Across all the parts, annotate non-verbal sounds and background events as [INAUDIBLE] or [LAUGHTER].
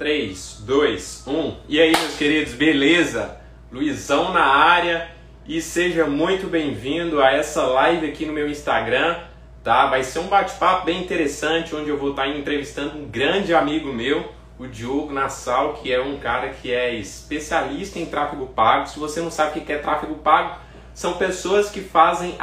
3, 2, 1. E aí, meus queridos, beleza? Luizão na área e seja muito bem-vindo a essa live aqui no meu Instagram, tá? Vai ser um bate-papo bem interessante onde eu vou estar entrevistando um grande amigo meu, o Diogo Nassau, que é um cara que é especialista em tráfego pago. Se você não sabe o que é tráfego pago, são pessoas que fazem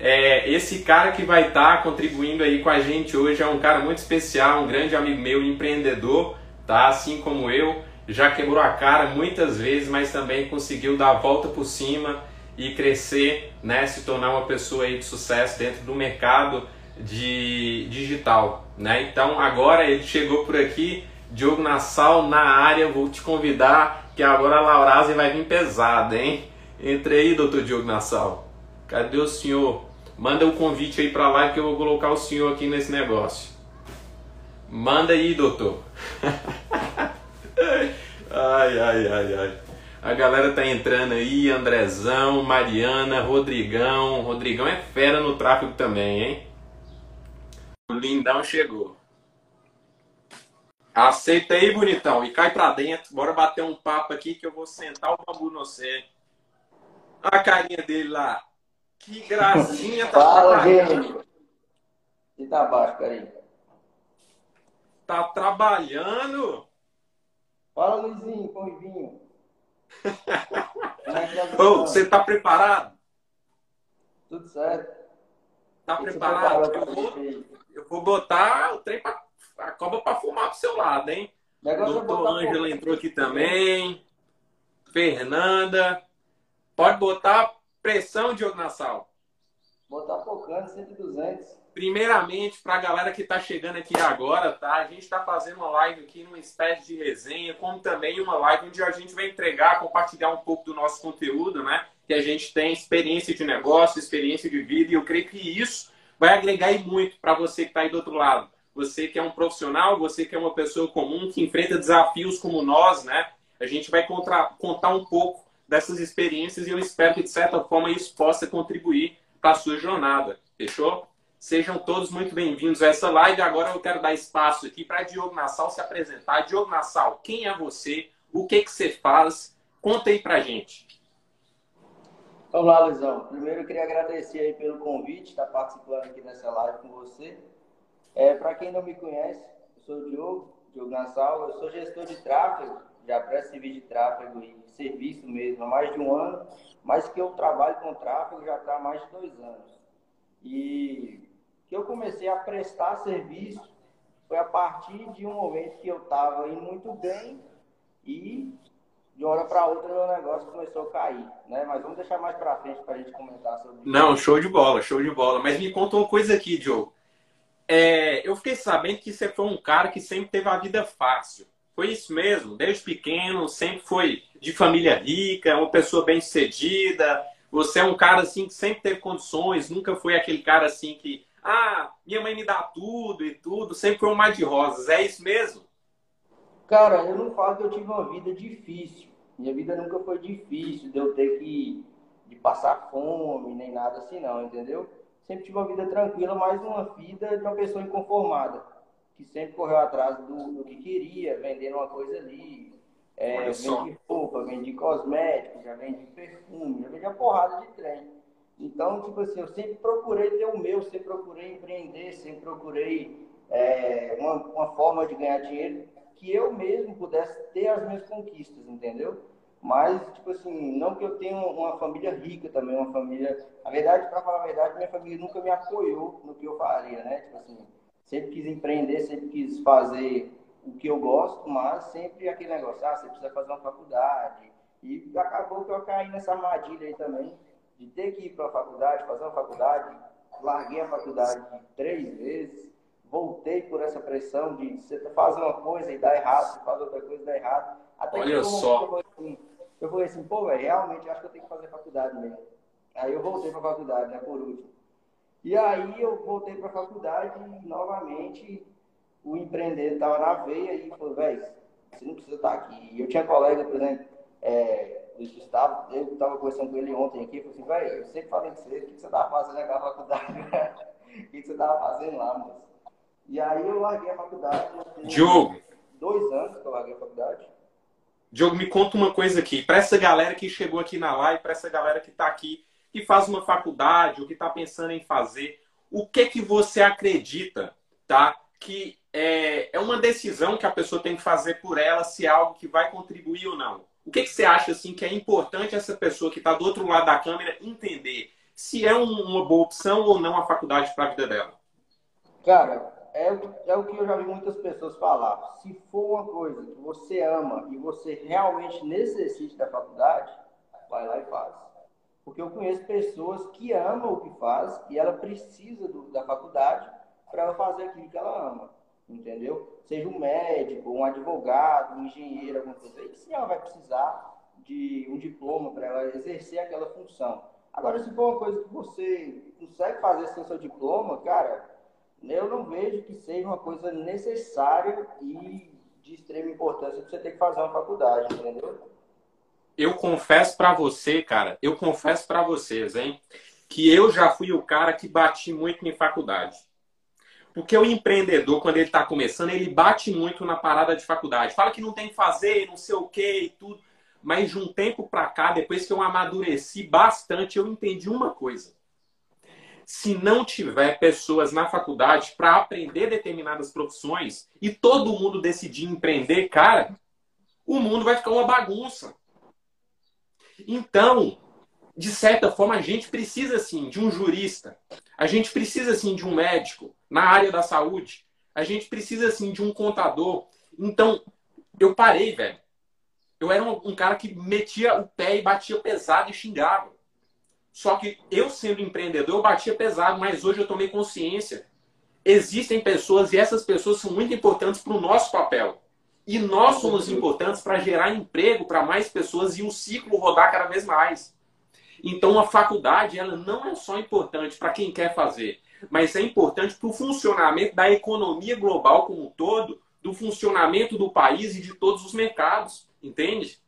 é, esse cara que vai estar tá contribuindo aí com a gente hoje é um cara muito especial, um grande amigo meu, empreendedor, tá? Assim como eu, já quebrou a cara muitas vezes, mas também conseguiu dar a volta por cima e crescer, né? Se tornar uma pessoa aí de sucesso dentro do mercado de digital, né? Então agora ele chegou por aqui, Diogo Nassau na área, vou te convidar que agora a Laurase vai vir pesada, hein? Entre aí, doutor Diogo Nassau. Cadê o senhor? Manda o um convite aí para lá que eu vou colocar o senhor aqui nesse negócio. Manda aí, doutor. [LAUGHS] ai, ai, ai, ai. A galera tá entrando aí, Andrezão, Mariana, Rodrigão. Rodrigão é fera no tráfego também, hein? O lindão chegou. Aceita aí, bonitão, e cai pra dentro. Bora bater um papo aqui que eu vou sentar o bambu no você. A carinha dele lá. Que gracinha tá Fala, gente. E tá baixo, carinho. Tá trabalhando? Fala, Luizinho, com vinho. Ô, você tá preparado? Tudo certo. Tá preparado? Eu vou, eu vou botar o trem pra, a cobra para fumar pro seu lado, hein? Doutor Ângela entrou aqui também. Fernanda. Pode botar Pressão, Diogo Nassau. Botar focando, 100 e 200. Primeiramente, para a galera que está chegando aqui agora, tá? A gente está fazendo uma live aqui numa espécie de resenha, como também uma live onde a gente vai entregar, compartilhar um pouco do nosso conteúdo, né? Que a gente tem experiência de negócio, experiência de vida, e eu creio que isso vai agregar muito para você que está aí do outro lado. Você que é um profissional, você que é uma pessoa comum, que enfrenta desafios como nós, né? A gente vai contra, contar um pouco dessas experiências e eu espero que, de certa forma, isso possa contribuir para a sua jornada. Fechou? Sejam todos muito bem-vindos a essa live. Agora eu quero dar espaço aqui para Diogo Nassau se apresentar. Diogo Nassau, quem é você? O que, que você faz? Conta aí para gente. Olá, Luizão. Primeiro eu queria agradecer aí pelo convite, estar participando aqui nessa live com você. É, para quem não me conhece, eu sou o Diogo, Diogo Nassau, eu sou gestor de tráfego, já presto serviço de tráfego e serviço mesmo há mais de um ano, mas que eu trabalho com tráfego já está há mais de dois anos. E que eu comecei a prestar serviço foi a partir de um momento que eu estava indo muito bem e de uma hora para outra meu negócio começou a cair, né? Mas vamos deixar mais para frente para a gente comentar sobre. Não, show de bola, show de bola. Mas me conta uma coisa aqui, Diogo. É, eu fiquei sabendo que você foi um cara que sempre teve a vida fácil. Foi isso mesmo, desde pequeno, sempre foi de família rica, uma pessoa bem sucedida. Você é um cara assim que sempre teve condições, nunca foi aquele cara assim que, ah, minha mãe me dá tudo e tudo, sempre foi um mar de rosas. É isso mesmo? Cara, eu não falo que eu tive uma vida difícil. Minha vida nunca foi difícil, de eu ter que de passar fome, nem nada assim não, entendeu? Sempre tive uma vida tranquila, mas uma vida de uma pessoa inconformada que sempre correu atrás do, do que queria, vendendo uma coisa ali. É, vende roupa, vende cosméticos, já vende perfume, já vende uma porrada de trem. Então, tipo assim, eu sempre procurei ter o meu, sempre procurei empreender, sempre procurei é, uma, uma forma de ganhar dinheiro que eu mesmo pudesse ter as minhas conquistas, entendeu? Mas, tipo assim, não que eu tenha uma família rica também, uma família. Na verdade, para falar a verdade, minha família nunca me apoiou no que eu faria, né? Tipo assim, sempre quis empreender, sempre quis fazer o que eu gosto, mas sempre aquele negócio, ah, você precisa fazer uma faculdade. E acabou que eu caí nessa armadilha aí também, de ter que ir para a faculdade, fazer uma faculdade. Larguei a faculdade três vezes, voltei por essa pressão de você fazer uma coisa e dá errado, você faz outra coisa e dá errado. Até Olha que só. Eu falei assim, eu falei assim pô, velho, realmente acho que eu tenho que fazer faculdade mesmo. Aí eu voltei para a faculdade, né, por último. E aí eu voltei para a faculdade e novamente o empreendedor estava na veia e falou, velho, você não precisa estar aqui. E eu tinha colega, por exemplo, é, Gustavo, eu estava conversando com ele ontem aqui, falei assim, velho, eu sempre falei com você, o que você estava fazendo naquela faculdade? [LAUGHS] o que você estava fazendo lá, moço? E aí eu larguei a faculdade. Diogo, dois anos que eu larguei a faculdade. Diogo, me conta uma coisa aqui. Para essa galera que chegou aqui na live, para essa galera que está aqui, que faz uma faculdade ou que está pensando em fazer, o que que você acredita, tá? Que é, é uma decisão que a pessoa tem que fazer por ela, se é algo que vai contribuir ou não. O que, que você acha assim que é importante essa pessoa que está do outro lado da câmera entender se é um, uma boa opção ou não a faculdade para a vida dela? Cara, é, é o que eu já vi muitas pessoas falar. Se for uma coisa que você ama e você realmente necessita da faculdade, vai lá e faz. Porque eu conheço pessoas que amam o que faz e ela precisa do, da faculdade para ela fazer aquilo que ela ama. Entendeu? Seja um médico, um advogado, um engenheiro, alguma coisa. E sim, ela vai precisar de um diploma para ela exercer aquela função. Agora, se for uma coisa que você consegue fazer sem seu diploma, cara, eu não vejo que seja uma coisa necessária e de extrema importância que você tem que fazer uma faculdade, entendeu? Eu confesso para você, cara, eu confesso para vocês, hein, que eu já fui o cara que bati muito em faculdade. Porque o empreendedor, quando ele está começando, ele bate muito na parada de faculdade. Fala que não tem que fazer, não sei o que e tudo. Mas de um tempo para cá, depois que eu amadureci bastante, eu entendi uma coisa se não tiver pessoas na faculdade para aprender determinadas profissões e todo mundo decidir empreender, cara, o mundo vai ficar uma bagunça. Então, de certa forma, a gente precisa sim de um jurista, a gente precisa sim de um médico na área da saúde, a gente precisa sim de um contador. Então, eu parei, velho. Eu era um, um cara que metia o pé e batia pesado e xingava. Só que eu, sendo empreendedor, eu batia pesado, mas hoje eu tomei consciência. Existem pessoas e essas pessoas são muito importantes para o nosso papel. E nós somos importantes para gerar emprego para mais pessoas e o ciclo rodar cada vez mais. Então, a faculdade ela não é só importante para quem quer fazer, mas é importante para o funcionamento da economia global como um todo, do funcionamento do país e de todos os mercados. Entende?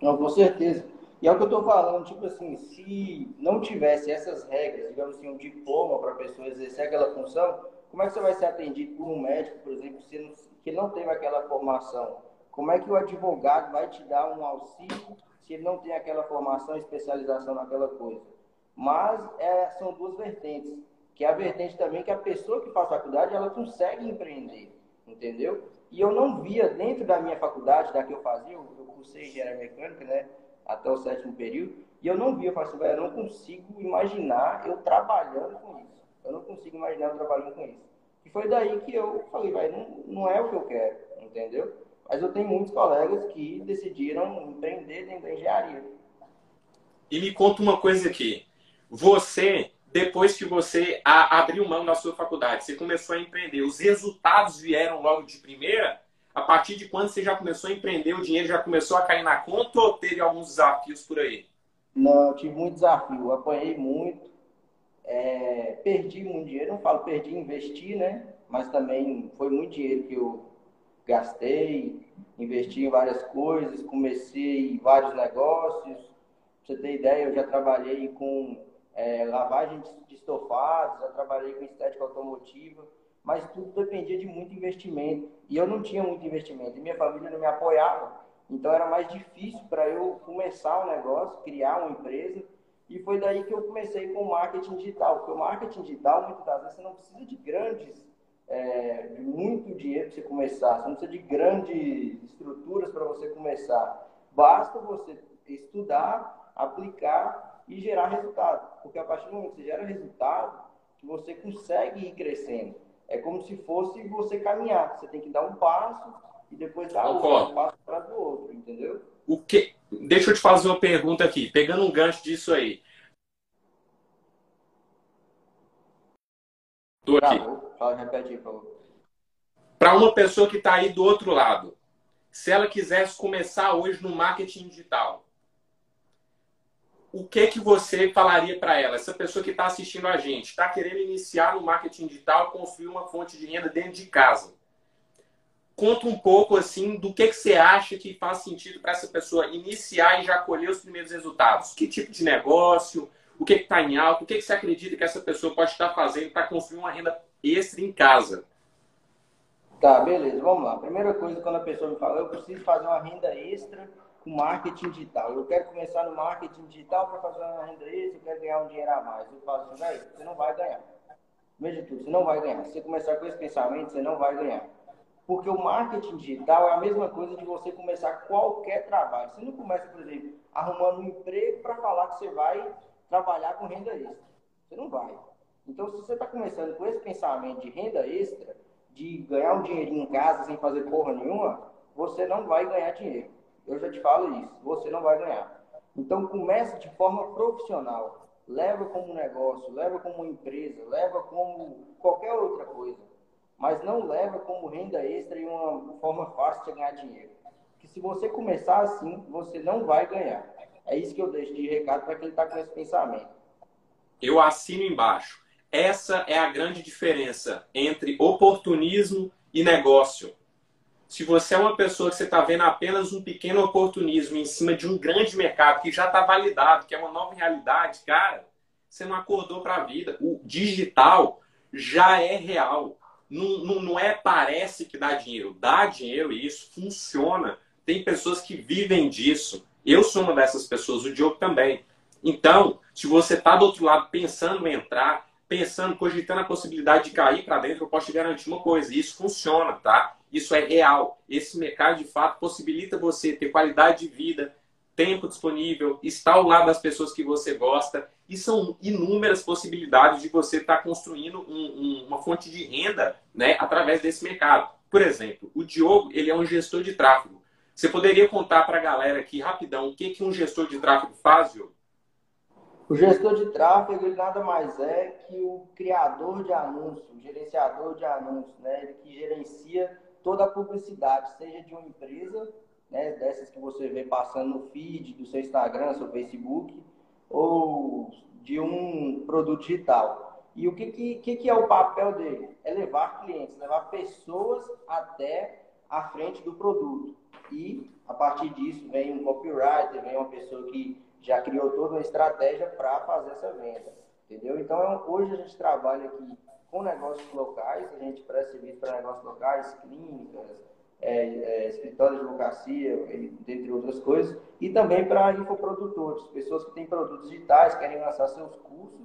Não, com certeza. E é o que eu estou falando, tipo assim, se não tivesse essas regras, digamos assim, um diploma para a pessoa exercer aquela função, como é que você vai ser atendido por um médico, por exemplo, que não teve aquela formação? Como é que o advogado vai te dar um auxílio se ele não tem aquela formação, especialização naquela coisa? Mas é, são duas vertentes, que é a vertente também que a pessoa que faz faculdade, ela consegue empreender, entendeu? E eu não via dentro da minha faculdade, da que eu fazia, eu cursei engenharia mecânica, né? até o sétimo período, e eu não via, eu falei assim, eu não consigo imaginar eu trabalhando com isso. Eu não consigo imaginar eu trabalhando com isso. E foi daí que eu falei, vai, não, não é o que eu quero, entendeu? Mas eu tenho muitos colegas que decidiram empreender dentro da engenharia. E me conta uma coisa aqui. Você, depois que você abriu mão da sua faculdade, você começou a empreender, os resultados vieram logo de primeira? a partir de quando você já começou a empreender, o dinheiro já começou a cair na conta ou teve alguns desafios por aí? Não, eu tive muito desafio, apanhei muito, é, perdi muito dinheiro, não falo perdi, investi, né? Mas também foi muito dinheiro que eu gastei, investi em várias coisas, comecei vários negócios. Pra você ter ideia, eu já trabalhei com é, lavagem de estofados, já trabalhei com estética automotiva mas tudo dependia de muito investimento. E eu não tinha muito investimento, e minha família não me apoiava. Então era mais difícil para eu começar um negócio, criar uma empresa. E foi daí que eu comecei com o marketing digital. Porque o marketing digital, muitas das vezes, você não precisa de grandes, é, de muito dinheiro para você começar. Você não precisa de grandes estruturas para você começar. Basta você estudar, aplicar e gerar resultado. Porque a partir do momento que você gera resultado, você consegue ir crescendo. É como se fosse você caminhar. Você tem que dar um passo e depois dar outro, um passo atrás do outro, entendeu? O que... Deixa eu te fazer uma pergunta aqui, pegando um gancho disso aí. Tô aqui. Fala, repete, por favor. Para uma pessoa que está aí do outro lado, se ela quisesse começar hoje no marketing digital, o que que você falaria para ela? Essa pessoa que está assistindo a gente, está querendo iniciar no marketing digital, construir uma fonte de renda dentro de casa. Conta um pouco assim do que, que você acha que faz sentido para essa pessoa iniciar e já colher os primeiros resultados. Que tipo de negócio? O que está em alta? O que, que você acredita que essa pessoa pode estar fazendo para construir uma renda extra em casa? Tá, beleza, vamos lá. Primeira coisa, quando a pessoa me fala, eu preciso fazer uma renda extra com marketing digital. Eu quero começar no marketing digital para fazer uma renda extra, eu quero ganhar um dinheiro a mais. Eu falo assim, velho, você não vai ganhar. Veja tudo, você não vai ganhar. Se você começar com esse pensamento, você não vai ganhar. Porque o marketing digital é a mesma coisa de você começar qualquer trabalho. Você não começa, por exemplo, arrumando um emprego para falar que você vai trabalhar com renda extra. Você não vai. Então, se você está começando com esse pensamento de renda extra, de ganhar um dinheirinho em casa sem fazer porra nenhuma, você não vai ganhar dinheiro. Eu já te falo isso. Você não vai ganhar. Então, comece de forma profissional. Leva como negócio, leva como empresa, leva como qualquer outra coisa mas não leva como renda extra e uma forma fácil de ganhar dinheiro. Que se você começar assim, você não vai ganhar. É isso que eu deixo de recado para quem está com esse pensamento. Eu assino embaixo. Essa é a grande diferença entre oportunismo e negócio. Se você é uma pessoa que você está vendo apenas um pequeno oportunismo em cima de um grande mercado que já está validado, que é uma nova realidade, cara, você não acordou para a vida. O digital já é real não, não, não é parece que dá dinheiro. Dá dinheiro e isso funciona. Tem pessoas que vivem disso. Eu sou uma dessas pessoas, o Diogo também. Então, se você está do outro lado pensando em entrar, pensando, cogitando a possibilidade de cair para dentro, eu posso te garantir uma coisa: isso funciona, tá? Isso é real. Esse mercado, de fato, possibilita você ter qualidade de vida, tempo disponível, estar ao lado das pessoas que você gosta. E são inúmeras possibilidades de você estar tá construindo um, um, uma fonte de renda né, através desse mercado. Por exemplo, o Diogo ele é um gestor de tráfego. Você poderia contar para a galera aqui rapidão o que, que um gestor de tráfego faz, Diogo? O gestor de tráfego ele nada mais é que o criador de anúncios, o gerenciador de anúncios, né? ele que gerencia toda a publicidade, seja de uma empresa né, dessas que você vê passando no feed do seu Instagram, seu Facebook, ou de um produto digital. E o que, que, que é o papel dele? É levar clientes, levar pessoas até a frente do produto. E, a partir disso, vem um copywriter, vem uma pessoa que já criou toda uma estratégia para fazer essa venda. Entendeu? Então, é hoje a gente trabalha aqui com negócios locais, a gente presta serviço para negócios locais, clínicas, é, é, escritório de advocacia, entre outras coisas, e também para infoprodutores, pessoas que têm produtos digitais, querem lançar seus cursos,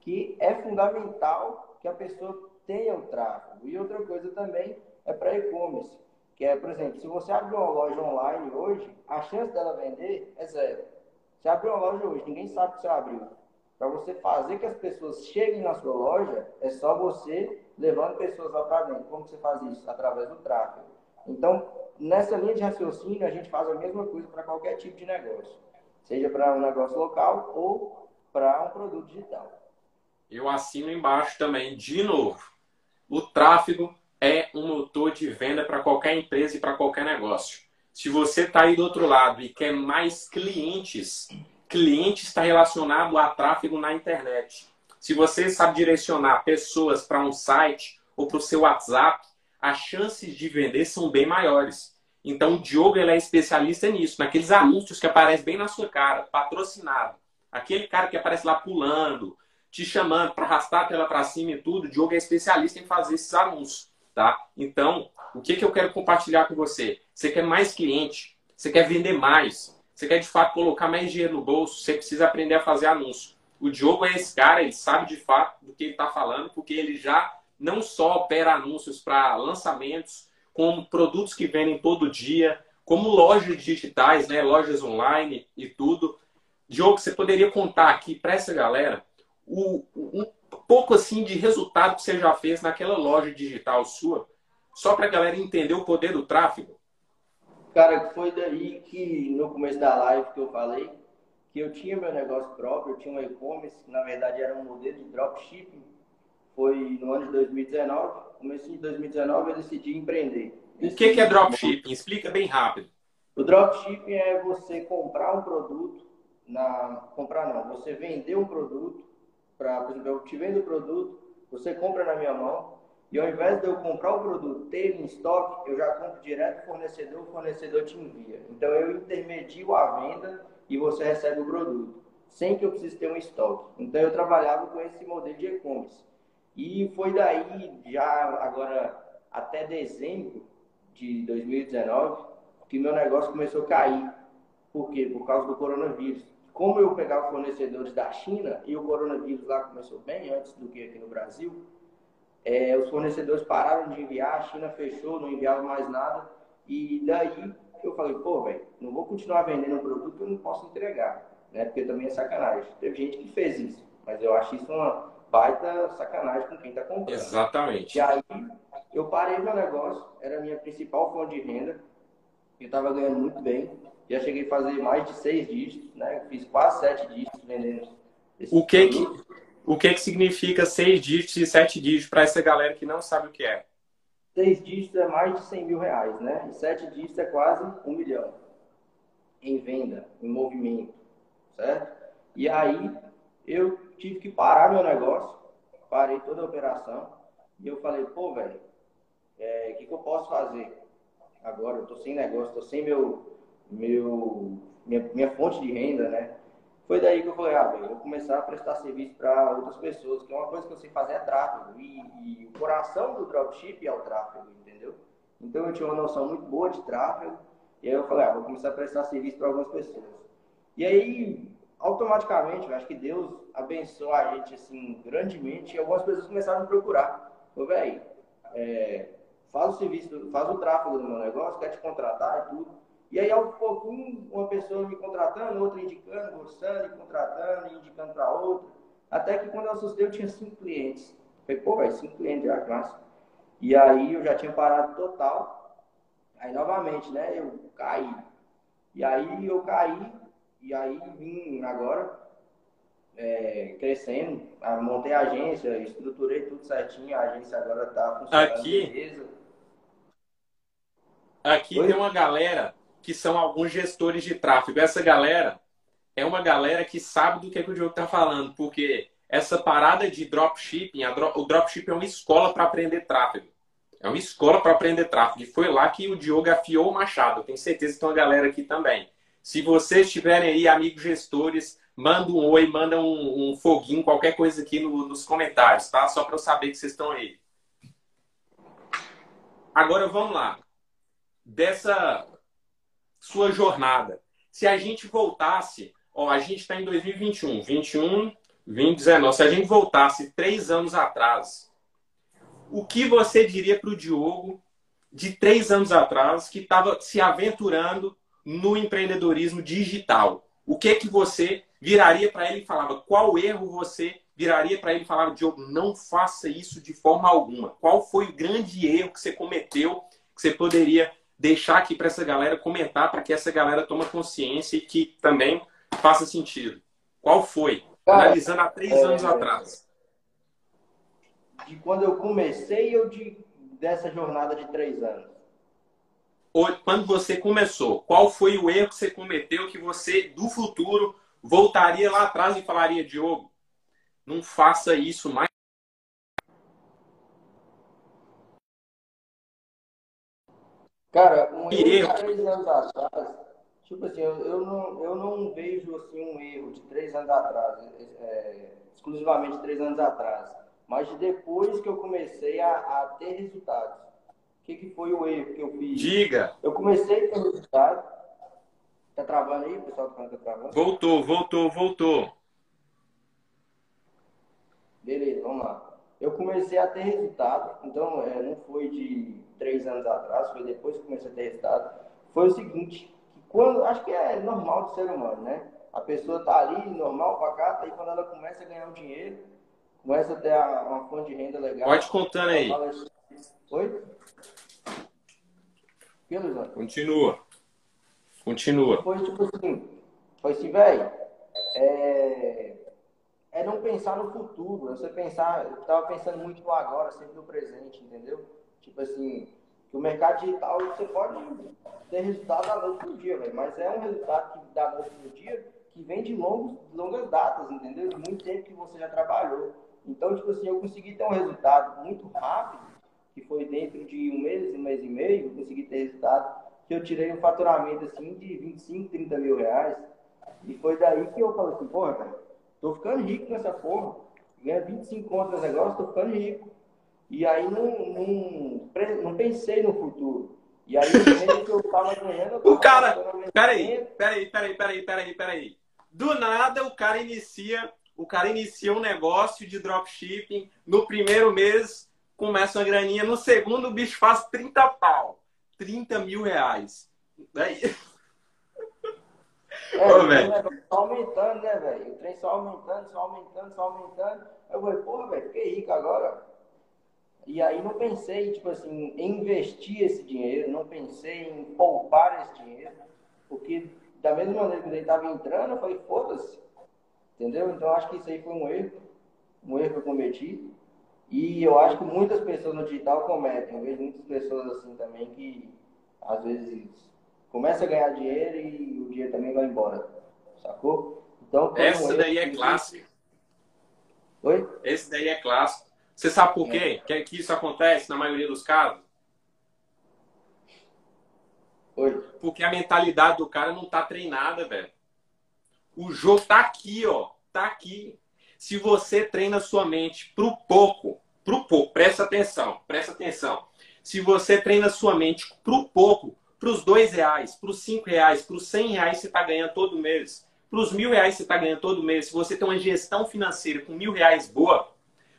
que é fundamental que a pessoa tenha o tráfego. E outra coisa também é para e-commerce, que é, por exemplo, se você abrir uma loja online hoje, a chance dela vender é zero. Você abriu uma loja hoje, ninguém sabe que você abriu. Para você fazer que as pessoas cheguem na sua loja, é só você levando pessoas lá para dentro. Como você faz isso? Através do tráfego. Então, nessa linha de raciocínio, a gente faz a mesma coisa para qualquer tipo de negócio, seja para um negócio local ou para um produto digital. Eu assino embaixo também, de novo. O tráfego é um motor de venda para qualquer empresa e para qualquer negócio. Se você está aí do outro lado e quer mais clientes, cliente está relacionado a tráfego na internet. Se você sabe direcionar pessoas para um site ou para o seu WhatsApp, as chances de vender são bem maiores. Então o Diogo ele é especialista nisso, naqueles anúncios que aparecem bem na sua cara, patrocinado. Aquele cara que aparece lá pulando, te chamando para arrastar a tela para cima e tudo, o Diogo é especialista em fazer esses anúncios, tá? Então, o que, que eu quero compartilhar com você? Você quer mais cliente? Você quer vender mais? Você quer de fato colocar mais dinheiro no bolso? Você precisa aprender a fazer anúncio. O Diogo é esse cara, ele sabe de fato do que ele está falando, porque ele já não só opera anúncios para lançamentos, como produtos que vendem todo dia, como lojas digitais, né, lojas online e tudo. Diogo, você poderia contar aqui para essa galera o, um pouco assim de resultado que você já fez naquela loja digital sua, só para a galera entender o poder do tráfego? Cara, foi daí que no começo da live que eu falei que eu tinha meu negócio próprio, eu tinha um e-commerce, na verdade era um modelo de dropshipping foi no ano de 2019. Começo de 2019 eu decidi empreender. O que, que é dropshipping? Explica bem rápido. O dropshipping é você comprar um produto, na comprar não, você vender um produto, para, por exemplo, eu te vendo o produto, você compra na minha mão, e ao invés de eu comprar o produto, ter em estoque, eu já compro direto do fornecedor, o fornecedor te envia. Então eu intermedio a venda e você recebe o produto, sem que eu precise ter um estoque. Então eu trabalhava com esse modelo de e-commerce. E foi daí, já agora, até dezembro de 2019 que meu negócio começou a cair. Por quê? Por causa do coronavírus. Como eu pegava fornecedores da China e o coronavírus lá começou bem antes do que aqui no Brasil, é, os fornecedores pararam de enviar, a China fechou, não enviava mais nada. E daí eu falei, pô, velho, não vou continuar vendendo um produto que eu não posso entregar, né? Porque também é sacanagem. Teve gente que fez isso, mas eu acho isso uma baita sacanagem com quem está comprando. Exatamente. E aí eu parei meu negócio, era a minha principal fonte de renda, eu estava ganhando muito bem, já cheguei a fazer mais de seis dígitos, né? Fiz quase sete dígitos vendendo. O que que, o que que significa seis dígitos e sete dígitos para essa galera que não sabe o que é? Seis dígitos é mais de 100 mil reais, né? E sete dígitos é quase um milhão em venda, em movimento, certo? E aí eu tive que parar meu negócio, parei toda a operação e eu falei, pô, velho, o é, que, que eu posso fazer? Agora eu tô sem negócio, tô sem meu, meu, minha, minha fonte de renda, né? Foi daí que eu falei, ah, velho, eu vou começar a prestar serviço para outras pessoas, que é uma coisa que eu sei fazer é tráfego. E, e, o coração do dropship é o tráfego, entendeu? Então eu tinha uma noção muito boa de tráfego, e aí eu falei, ah, vou começar a prestar serviço para algumas pessoas. E aí, automaticamente, eu acho que Deus abençoou a gente, assim, grandemente, e algumas pessoas começaram a me procurar. Falei, velho, é, faz o serviço, faz o tráfego do meu negócio, quer te contratar e tudo. E aí, pouquinho, uma pessoa me contratando, outra indicando, gostando, e contratando, e indicando para outra. Até que quando eu assustei, eu tinha cinco clientes. Falei, pô, velho, cinco clientes já, classe. E aí eu já tinha parado total. Aí novamente, né, eu caí. E aí eu caí, e aí vim agora é, crescendo. Montei a agência, estruturei tudo certinho, a agência agora está funcionando. Aqui, beleza. aqui Oi? tem uma galera que são alguns gestores de tráfego. Essa galera é uma galera que sabe do que, é que o Diogo está falando, porque essa parada de dropshipping, o dropshipping é uma escola para aprender tráfego. É uma escola para aprender tráfego. E foi lá que o Diogo afiou o machado. Eu tenho certeza que tem uma galera aqui também. Se vocês tiverem aí amigos gestores, manda um oi, manda um, um foguinho, qualquer coisa aqui no, nos comentários, tá? Só para eu saber que vocês estão aí. Agora vamos lá. Dessa sua jornada. Se a gente voltasse, ó, a gente está em 2021, 21, 2019. Se a gente voltasse três anos atrás, o que você diria para o Diogo de três anos atrás que estava se aventurando no empreendedorismo digital? O que que você viraria para ele e falava? Qual erro você viraria para ele e falava, Diogo, não faça isso de forma alguma? Qual foi o grande erro que você cometeu que você poderia deixar aqui para essa galera comentar, para que essa galera tome consciência e que também faça sentido. Qual foi? Analisando há três é, anos atrás. De quando eu comecei ou de, dessa jornada de três anos? Ou quando você começou, qual foi o erro que você cometeu que você, do futuro, voltaria lá atrás e falaria, Diogo, não faça isso mais Cara, um erro de três anos atrás, tipo assim, eu, eu, não, eu não vejo assim, um erro de três anos atrás, é, exclusivamente três anos atrás, mas depois que eu comecei a, a ter resultados. O que, que foi o erro que eu fiz? Diga! Eu comecei a ter resultado. Tá travando aí, pessoal tá travando? Voltou, voltou, voltou. Beleza, vamos lá. Eu comecei a ter resultado, então é, não foi de três anos atrás, foi depois que comecei a ter resultado, foi o seguinte, que quando, acho que é normal do ser humano, né? A pessoa tá ali, normal cá, aí quando ela começa a ganhar um dinheiro, começa a ter uma fonte de renda legal. Pode contando aí. Assim, Oi? Que, Continua. Continua. Foi tipo assim, foi assim, velho, é, é não pensar no futuro, é você pensar, eu tava pensando muito no agora, sempre no presente, entendeu? Tipo assim, que o mercado digital você pode ter resultado da noite pro dia. Mas é um resultado que da noite pro dia que vem de longos, longas datas, entendeu? De muito tempo que você já trabalhou. Então, tipo assim, eu consegui ter um resultado muito rápido, que foi dentro de um mês, um mês e meio, eu consegui ter resultado que eu tirei um faturamento assim de 25, 30 mil reais. E foi daí que eu falei assim, porra, cara, tô ficando rico nessa porra. Ganha 25 contas negócio, tô ficando rico. E aí não, não, não pensei no futuro. E aí, que eu tava ganhando. Eu o cara. Peraí, peraí, peraí, peraí, peraí, peraí. Do nada o cara inicia. O cara inicia um negócio de dropshipping. No primeiro mês começa uma graninha. No segundo o bicho faz 30 pau. 30 mil reais. Daí. É, Ô, velho. Só aumentando, né, velho? O trem só aumentando, só aumentando, só aumentando. Eu falei, porra, velho, fiquei rico agora. E aí não pensei, tipo assim, em investir esse dinheiro, não pensei em poupar esse dinheiro, porque da mesma maneira que ele estava entrando, eu falei, foda-se. Entendeu? Então acho que isso aí foi um erro, um erro que eu cometi. E eu acho que muitas pessoas no digital cometem. Eu vejo muitas pessoas assim também que às vezes começa a ganhar dinheiro e o dinheiro também vai embora. Sacou? Então, Essa daí é clássico. Oi? Esse daí é clássico. Você sabe por quê é. que isso acontece na maioria dos casos? Oi. Porque a mentalidade do cara não tá treinada, velho. O jogo tá aqui, ó. Tá aqui. Se você treina sua mente pro pouco, pro pouco, presta atenção, presta atenção. Se você treina sua mente pro pouco, pros dois reais, pros cinco reais, pros cem reais você tá ganhando todo mês, pros mil reais você tá ganhando todo mês. Se você tem uma gestão financeira com mil reais boa,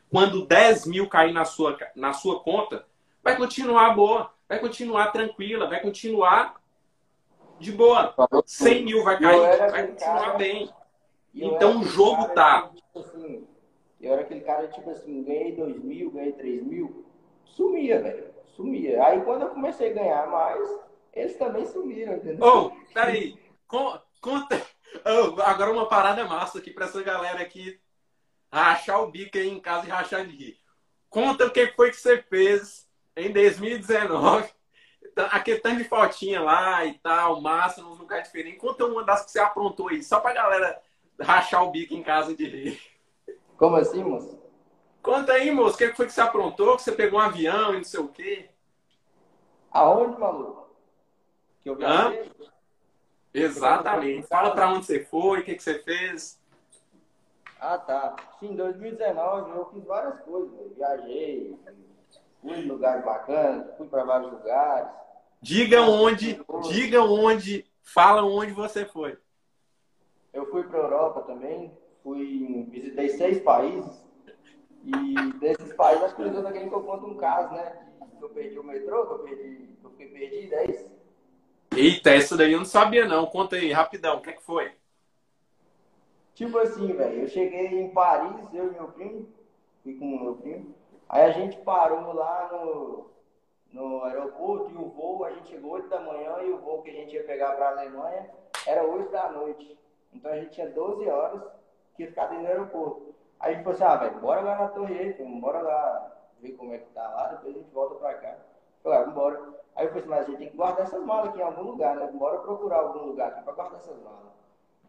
quando 10 mil cair na sua, na sua conta, vai continuar boa, vai continuar tranquila, vai continuar de boa. 100 mil vai cair, vai continuar cara, bem. Então o jogo tá. Tipo assim, eu era aquele cara, tipo assim, ganhei 2 mil, ganhei 3 mil, sumia, velho. Sumia. Aí quando eu comecei a ganhar mais, eles também sumiram, entendeu? Ô, oh, peraí. Conta. Oh, agora uma parada massa aqui pra essa galera aqui rachar o bico aí em casa e rachar de rir. Conta o que foi que você fez em 2019. Aquele tanto de fotinha lá e tal, massa, nos lugares diferentes. Conta uma das que você aprontou aí, só pra galera rachar o bico em casa de rir. Como assim, moço? Conta aí, moço, o que foi que você aprontou? Que você pegou um avião e não sei o quê? Aonde, maluco? Que eu viajei? Exatamente. Fala pra onde você foi, o que, que você fez. Ah, tá. Sim, em 2019 eu fiz várias coisas. Eu viajei, fui em lugares bacanas, fui para vários lugares. Diga onde, diga onde, fala onde você foi. Eu fui para Europa também, fui, visitei seis países. E desses países, acho que eu tô querendo que eu conto um caso, né? Que eu perdi o metrô, que eu, perdi, que eu fiquei perdido, é isso? Eita, essa daí eu não sabia não. Conta aí, rapidão, o que, é que foi? Tipo assim, velho, eu cheguei em Paris, eu e meu primo, fui com o meu primo. Aí a gente parou lá no, no aeroporto e o voo, a gente chegou 8 da manhã e o voo que a gente ia pegar para Alemanha era 8 da noite. Então a gente tinha 12 horas que ia ficar dentro do aeroporto. Aí a gente falou assim, ah, velho, bora lá na Torre Eiffel, bora lá ver como é que tá lá, depois a gente volta pra cá. Falei, ah, vambora. Aí eu falei assim, mas a gente tem que guardar essas malas aqui em algum lugar, né? Bora procurar algum lugar aqui pra guardar essas malas.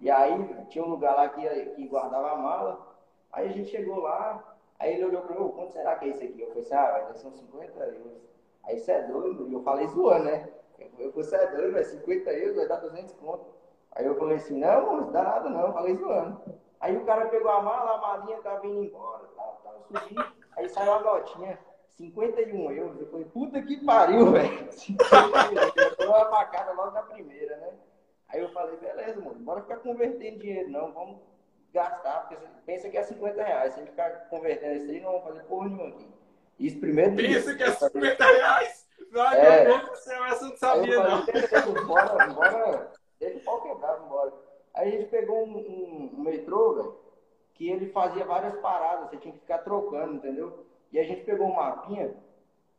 E aí tinha um lugar lá que, que guardava a mala. Aí a gente chegou lá, aí ele olhou para mim, quanto será que é isso aqui? Eu falei assim, ah, vai são 50 euros. Aí isso é doido, e eu falei zoando, né? Eu falei, você é doido, vai 50 euros, vai dar 200 conto. Aí eu falei assim, não, não dá nada não, eu falei zoando. Aí o cara pegou a mala, a malinha tava indo embora, tava, tava subindo, aí saiu a notinha, 51 euros. Eu falei, puta que pariu, [LAUGHS] velho. 51 euros. Eu uma facada logo na primeira, né? Aí eu falei, beleza, mano, bora ficar convertendo dinheiro, não, vamos gastar, porque você pensa que é 50 reais, se a gente ficar convertendo isso aí, não vamos fazer porra nenhuma aqui. Isso primeiro Pensa que é 50 reais? Ai, é, meu Deus do céu, essa não sabia, falei, não. Beleza, bora, bora, deixa o pau quebrar, vambora. Aí a gente pegou um, um, um metrô, velho, que ele fazia várias paradas, você tinha que ficar trocando, entendeu? E a gente pegou um mapinha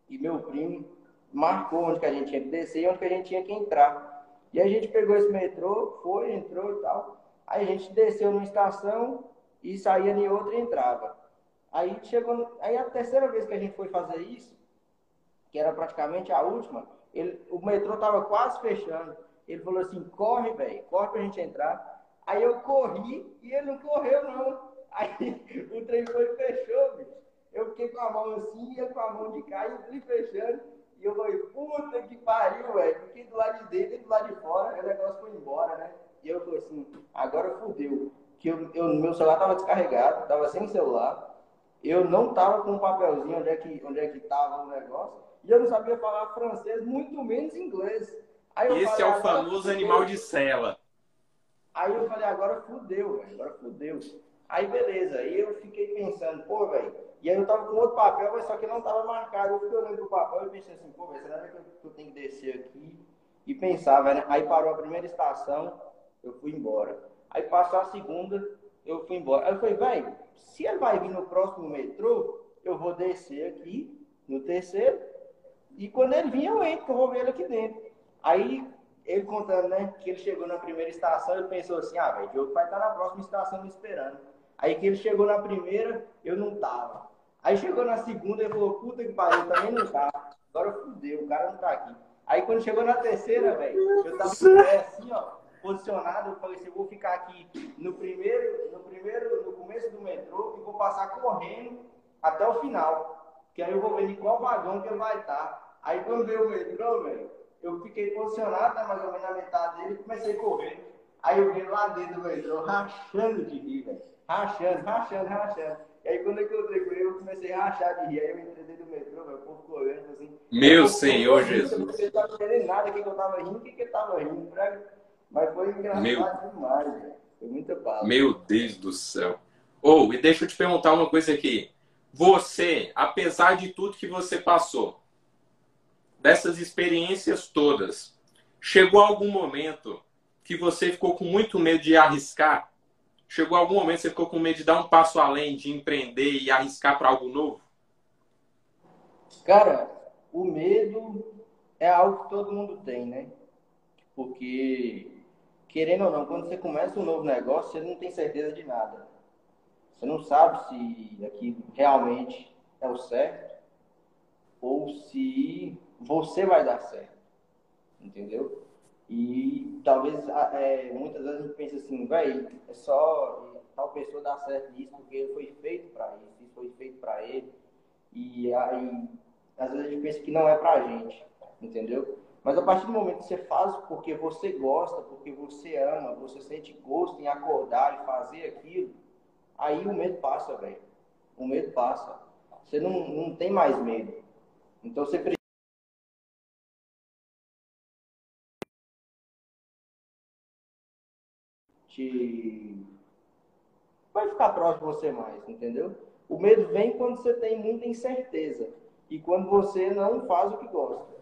e meu primo marcou onde que a gente tinha que descer e onde que a gente tinha que entrar. E a gente pegou esse metrô, foi, entrou e tal. Aí a gente desceu numa estação e saía em outra e entrava. Aí chegou, aí a terceira vez que a gente foi fazer isso, que era praticamente a última, ele, o metrô tava quase fechando. Ele falou assim: corre, velho, corre pra gente entrar. Aí eu corri e ele não correu, não. Aí [LAUGHS] o trem foi e fechou, bicho. Eu fiquei com a mão assim, ia com a mão de cá e trem fechando. E eu falei, puta que pariu, velho. Fiquei do lado de dentro e do lado de fora, aí o negócio foi embora, né? E eu falei assim, agora fudeu. Que eu, eu, meu celular tava descarregado, tava sem celular. eu não tava com um papelzinho onde é que onde é que tava o negócio e eu não sabia falar francês, muito menos inglês. Esse falei, é o famoso animal de cela. Aí eu falei, agora fudeu, velho, agora fudeu. Aí beleza, aí eu fiquei pensando, pô, velho, e aí eu tava com outro papel, mas só que não tava marcado. Eu fiquei olhando pro papel e pensei assim, pô, velho, será que eu, que eu tenho que descer aqui e pensava, né? Aí parou a primeira estação, eu fui embora. Aí passou a segunda, eu fui embora. Aí eu falei, velho, se ele vai vir no próximo metrô, eu vou descer aqui no terceiro. E quando ele vir, eu entro, que eu vou ver ele aqui dentro. Aí ele contando, né, que ele chegou na primeira estação, ele pensou assim, ah, velho, o Diogo vai estar na próxima estação me esperando. Aí que ele chegou na primeira, eu não tava. Aí chegou na segunda, ele falou, puta que pariu, também não tá. Agora fudeu, o cara não tá aqui. Aí quando chegou na terceira, velho, eu tava assim, ó, posicionado, eu falei assim, eu vou ficar aqui no primeiro, no primeiro, no começo do metrô e vou passar correndo até o final. Que aí eu vou ver em qual vagão que ele vai estar. Aí quando veio o metrô, velho, eu fiquei posicionado, né, mais ou menos na metade dele, e comecei a correr. Aí eu vi lá dentro do metrô, rachando de rir, velho. Rachando, rachando, rachando. E aí quando eu encontrei com ele, eu comecei a rachar de rir. Aí eu entrei dentro do metrô, velho, o povo correndo assim. Meu Senhor Jesus. Eu não tava entendendo nada, o que, eu tava rindo, o que, que ele tava rindo. Mas foi engraçado Meu... demais, velho. Foi muita paz. Meu Deus do céu. Ou, oh, e deixa eu te perguntar uma coisa aqui. Você, apesar de tudo que você passou, dessas experiências todas, chegou algum momento que você ficou com muito medo de arriscar? Chegou algum momento que você ficou com medo de dar um passo além, de empreender e arriscar para algo novo? Cara, o medo é algo que todo mundo tem, né? Porque, querendo ou não, quando você começa um novo negócio, você não tem certeza de nada. Você não sabe se aquilo realmente é o certo ou se você vai dar certo. Entendeu? E talvez é, muitas vezes a gente pensa assim, velho, é só tal pessoa dar certo nisso porque foi feito para isso, isso foi feito para ele. E aí, às vezes a gente pensa que não é pra gente, entendeu? Mas a partir do momento que você faz porque você gosta, porque você ama, você sente gosto em acordar e fazer aquilo, aí o medo passa, velho. O medo passa. Você não, não tem mais medo. Então você precisa te vai ficar próximo de você mais, entendeu? O medo vem quando você tem muita incerteza e quando você não faz o que gosta.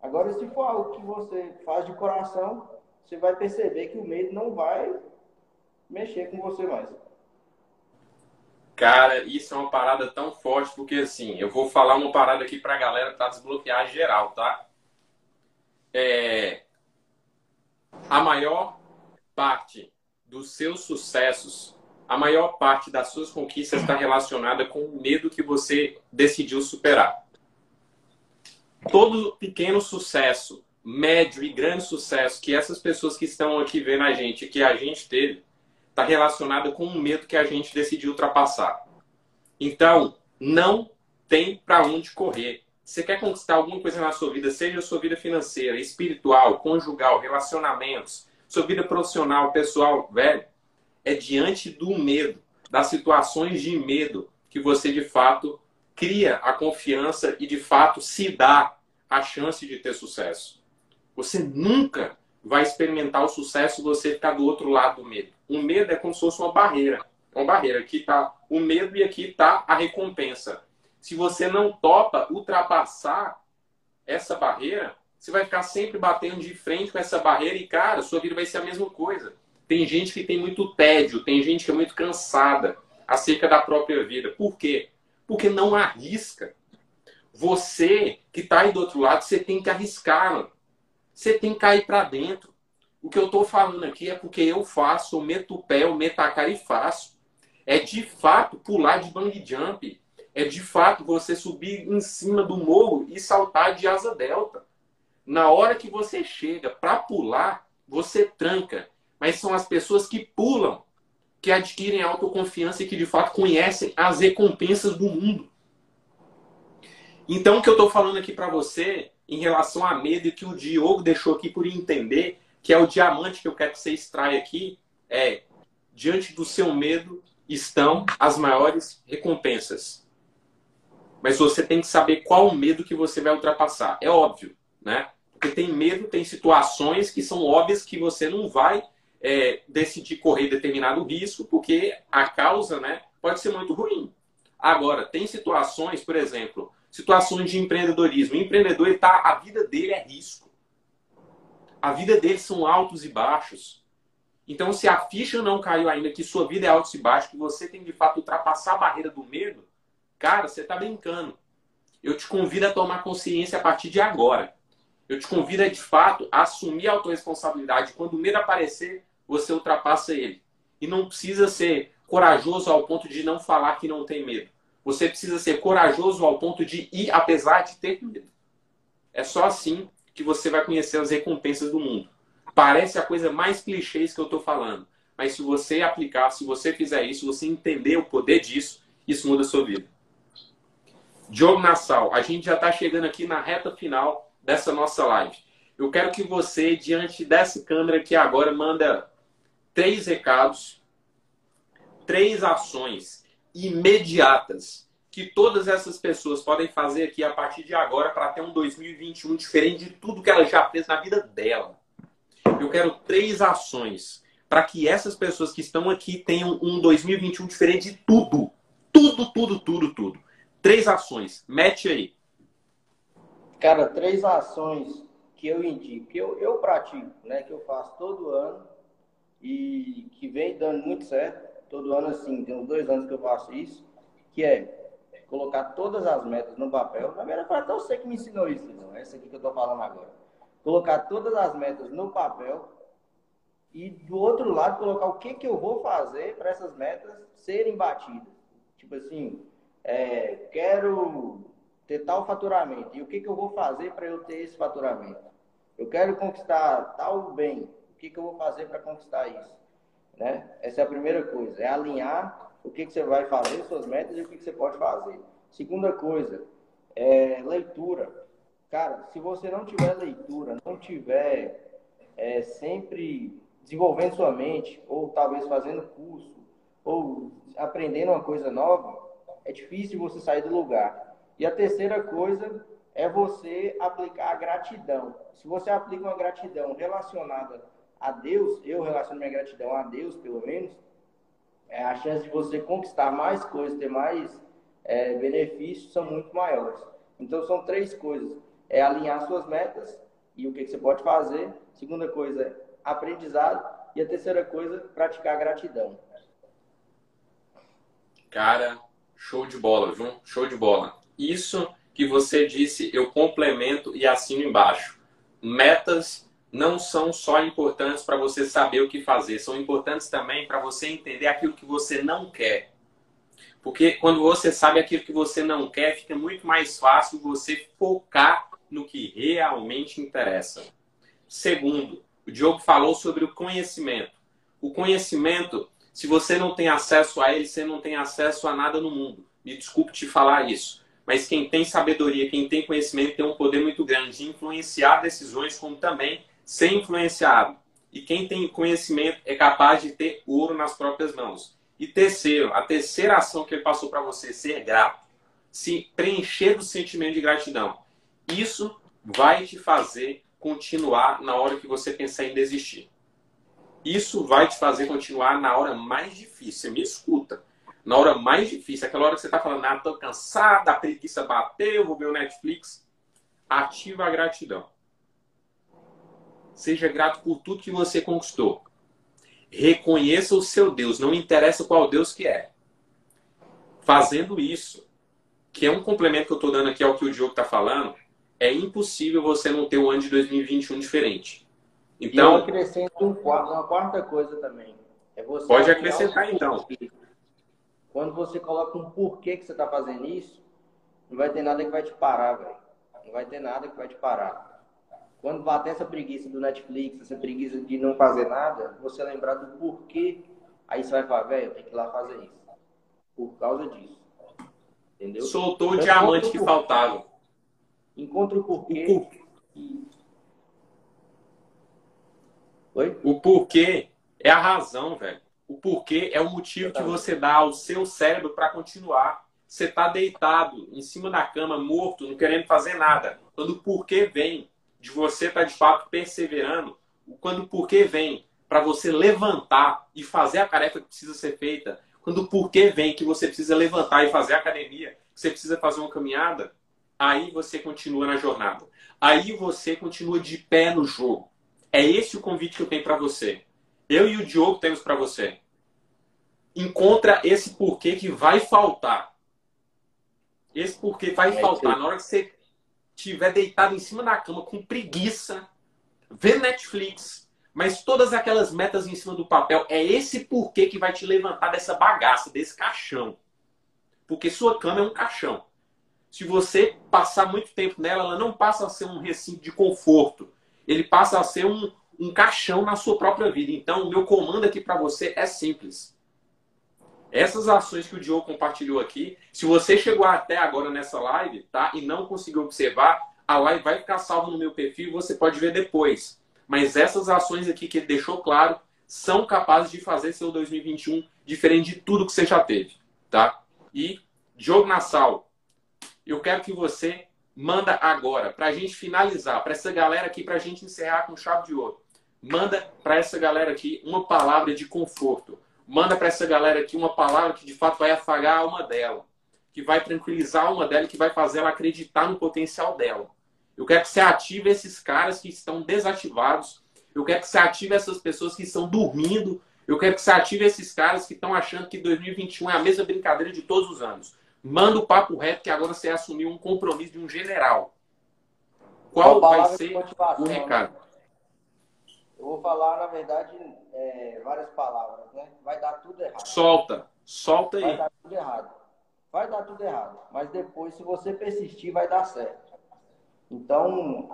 Agora, se for algo que você faz de coração, você vai perceber que o medo não vai mexer com você mais. Cara, isso é uma parada tão forte, porque assim, eu vou falar uma parada aqui pra galera pra desbloquear geral, tá? É... A maior parte dos seus sucessos, a maior parte das suas conquistas está relacionada com o medo que você decidiu superar. Todo pequeno sucesso, médio e grande sucesso que essas pessoas que estão aqui vendo a gente, que a gente teve, está relacionado com o medo que a gente decidiu ultrapassar. Então, não tem para onde correr. Você quer conquistar alguma coisa na sua vida, seja a sua vida financeira, espiritual, conjugal, relacionamentos, sua vida profissional, pessoal, velho, é diante do medo, das situações de medo, que você de fato cria a confiança e de fato se dá a chance de ter sucesso. Você nunca vai experimentar o sucesso se você ficar do outro lado do medo. O medo é como se fosse uma barreira. Uma barreira. Aqui está o medo e aqui está a recompensa. Se você não topa ultrapassar essa barreira, você vai ficar sempre batendo de frente com essa barreira e, cara, sua vida vai ser a mesma coisa. Tem gente que tem muito tédio, tem gente que é muito cansada acerca da própria vida. Por quê? Porque não arrisca. Você que está aí do outro lado, você tem que arriscar, mano. Você tem que cair para dentro. O que eu estou falando aqui é porque eu faço, eu meto o pé, eu meto a cara e faço. É de fato pular de bang jump. É de fato você subir em cima do morro e saltar de asa delta. Na hora que você chega para pular, você tranca. Mas são as pessoas que pulam que adquirem autoconfiança e que de fato conhecem as recompensas do mundo. Então, o que eu estou falando aqui para você, em relação a medo, que o Diogo deixou aqui por entender, que é o diamante que eu quero que você extraia aqui, é: diante do seu medo estão as maiores recompensas. Mas você tem que saber qual o medo que você vai ultrapassar. É óbvio, né? Porque tem medo, tem situações que são óbvias que você não vai é, decidir correr determinado risco, porque a causa né, pode ser muito ruim. Agora, tem situações, por exemplo, situações de empreendedorismo. O empreendedor, tá, a vida dele é risco. A vida dele são altos e baixos. Então, se a ficha não caiu ainda, que sua vida é altos e baixos, que você tem de fato ultrapassar a barreira do medo, cara, você está brincando. Eu te convido a tomar consciência a partir de agora. Eu te convido de fato, a assumir a autorresponsabilidade. Quando o medo aparecer, você ultrapassa ele. E não precisa ser corajoso ao ponto de não falar que não tem medo. Você precisa ser corajoso ao ponto de ir apesar de ter medo. É só assim que você vai conhecer as recompensas do mundo. Parece a coisa mais clichê que eu estou falando. Mas se você aplicar, se você fizer isso, você entender o poder disso, isso muda a sua vida. Diogo Nassau, a gente já está chegando aqui na reta final dessa nossa live. Eu quero que você, diante dessa câmera aqui agora, manda três recados, três ações imediatas que todas essas pessoas podem fazer aqui a partir de agora para ter um 2021 diferente de tudo que ela já fez na vida dela. Eu quero três ações para que essas pessoas que estão aqui tenham um 2021 diferente de tudo. Tudo, tudo, tudo, tudo. Três ações. Mete aí. Cara, três ações que eu indico, que eu, eu pratico, né? Que eu faço todo ano e que vem dando muito certo. Todo ano, assim, tem uns dois anos que eu faço isso, que é colocar todas as metas no papel. Na verdade, até eu sei que me ensinou isso, não. Essa aqui que eu estou falando agora. Colocar todas as metas no papel e do outro lado colocar o que, que eu vou fazer para essas metas serem batidas. Tipo assim, é, quero ter tal faturamento. E o que, que eu vou fazer para eu ter esse faturamento? Eu quero conquistar tal bem. O que, que eu vou fazer para conquistar isso? Né? Essa é a primeira coisa. É alinhar o que, que você vai fazer, suas metas e o que, que você pode fazer. Segunda coisa, é leitura. Cara, se você não tiver leitura, não tiver é, sempre desenvolvendo sua mente, ou talvez fazendo curso, ou aprendendo uma coisa nova, é difícil você sair do lugar. E a terceira coisa é você aplicar a gratidão. Se você aplica uma gratidão relacionada a Deus, eu relaciono minha gratidão a Deus, pelo menos, é, a chance de você conquistar mais coisas, ter mais é, benefícios, são muito maiores. Então, são três coisas. É alinhar suas metas e o que, você pode fazer. Segunda coisa é aprendizado. E a terceira coisa, praticar gratidão. Cara, show de bola, viu? Show de bola. Isso que você disse, eu complemento e assino embaixo. Metas não são só importantes para você saber o que fazer, são importantes também para você entender aquilo que você não quer. Porque quando você sabe aquilo que você não quer, fica muito mais fácil você focar no que realmente interessa. Segundo, o Diogo falou sobre o conhecimento. O conhecimento, se você não tem acesso a ele, você não tem acesso a nada no mundo. Me desculpe te falar isso. Mas quem tem sabedoria, quem tem conhecimento, tem um poder muito grande de influenciar decisões, como também ser influenciado. E quem tem conhecimento é capaz de ter ouro nas próprias mãos. E terceiro, a terceira ação que ele passou para você, ser grato. Se preencher do sentimento de gratidão. Isso vai te fazer continuar na hora que você pensar em desistir. Isso vai te fazer continuar na hora mais difícil. Você me escuta. Na hora mais difícil, aquela hora que você está falando, ah, tô cansada, a preguiça bateu, vou ver o Netflix. Ativa a gratidão. Seja grato por tudo que você conquistou. Reconheça o seu Deus, não interessa qual Deus que é. Fazendo isso, que é um complemento que eu estou dando aqui ao que o Diogo está falando, é impossível você não ter um ano de 2021 diferente. Então, e eu acrescento uma quarta coisa também. É pode acrescentar então. Quando você coloca um porquê que você está fazendo isso, não vai ter nada que vai te parar, velho. Não vai ter nada que vai te parar. Quando bater essa preguiça do Netflix, essa preguiça de não fazer nada, você lembrar do porquê, aí você vai falar, velho, tem que ir lá fazer isso. Por causa disso. Entendeu? Soltou o então, diamante que faltava. Encontra o porquê. O, Oi? o porquê é a razão, velho. O porquê é o motivo que você dá ao seu cérebro para continuar. você está deitado em cima da cama, morto, não querendo fazer nada. Quando o porquê vem de você estar tá, de fato perseverando, quando o porquê vem para você levantar e fazer a tarefa que precisa ser feita, quando o porquê vem que você precisa levantar e fazer a academia, que você precisa fazer uma caminhada, aí você continua na jornada. Aí você continua de pé no jogo. É esse o convite que eu tenho para você. Eu e o Diogo temos para você. Encontra esse porquê que vai faltar. Esse porquê vai é faltar. Na hora que você estiver deitado em cima da cama com preguiça, vendo Netflix, mas todas aquelas metas em cima do papel, é esse porquê que vai te levantar dessa bagaça, desse caixão. Porque sua cama é um caixão. Se você passar muito tempo nela, ela não passa a ser um recinto de conforto. Ele passa a ser um, um caixão na sua própria vida. Então, o meu comando aqui para você é simples. Essas ações que o Diogo compartilhou aqui, se você chegou até agora nessa live, tá? E não conseguiu observar, a live vai ficar salva no meu perfil e você pode ver depois. Mas essas ações aqui que ele deixou claro são capazes de fazer seu 2021 diferente de tudo que você já teve, tá? E Diogo Nassau, eu quero que você manda agora, para a gente finalizar, para essa galera aqui, para a gente encerrar com chave de ouro. Manda para essa galera aqui uma palavra de conforto manda para essa galera aqui uma palavra que de fato vai afagar a alma dela, que vai tranquilizar a alma dela, que vai fazer ela acreditar no potencial dela. Eu quero que você ative esses caras que estão desativados. Eu quero que você ative essas pessoas que estão dormindo. Eu quero que você ative esses caras que estão achando que 2021 é a mesma brincadeira de todos os anos. Manda o papo reto que agora você assumiu um compromisso de um general. Qual vai ser o né? recado? Eu vou falar, na verdade, é, várias palavras, né? Vai dar tudo errado. Solta, solta aí. Vai dar tudo errado. Vai dar tudo errado. Mas depois, se você persistir, vai dar certo. Então,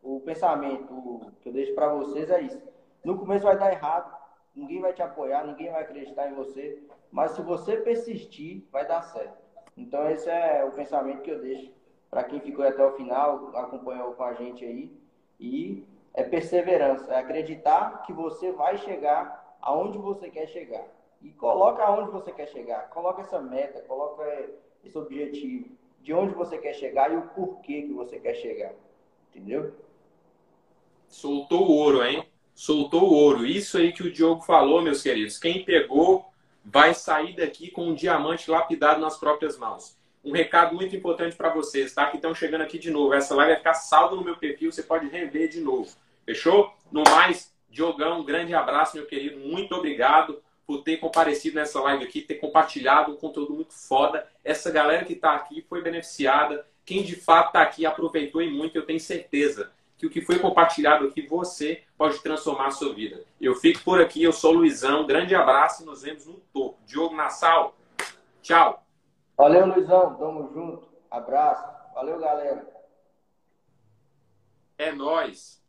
o pensamento que eu deixo para vocês é isso. No começo vai dar errado, ninguém vai te apoiar, ninguém vai acreditar em você, mas se você persistir, vai dar certo. Então, esse é o pensamento que eu deixo para quem ficou até o final, acompanhou com a gente aí. E é perseverança, é acreditar que você vai chegar aonde você quer chegar. E coloca aonde você quer chegar, coloca essa meta, coloca esse objetivo, de onde você quer chegar e o porquê que você quer chegar. Entendeu? Soltou o ouro, hein? Soltou o ouro. Isso aí que o Diogo falou, meus queridos. Quem pegou vai sair daqui com um diamante lapidado nas próprias mãos. Um recado muito importante para vocês, tá? Que estão chegando aqui de novo. Essa live vai ficar salva no meu perfil, você pode rever de novo. Fechou? No mais, Diogão, um grande abraço, meu querido. Muito obrigado por ter comparecido nessa live aqui, ter compartilhado um conteúdo muito foda. Essa galera que está aqui foi beneficiada. Quem de fato está aqui aproveitou e muito, eu tenho certeza que o que foi compartilhado aqui, você pode transformar a sua vida. Eu fico por aqui, eu sou o Luizão. Grande abraço e nos vemos no topo. Diogo Nassau, tchau. Valeu, Luizão. Tamo junto. Abraço. Valeu, galera. É nós.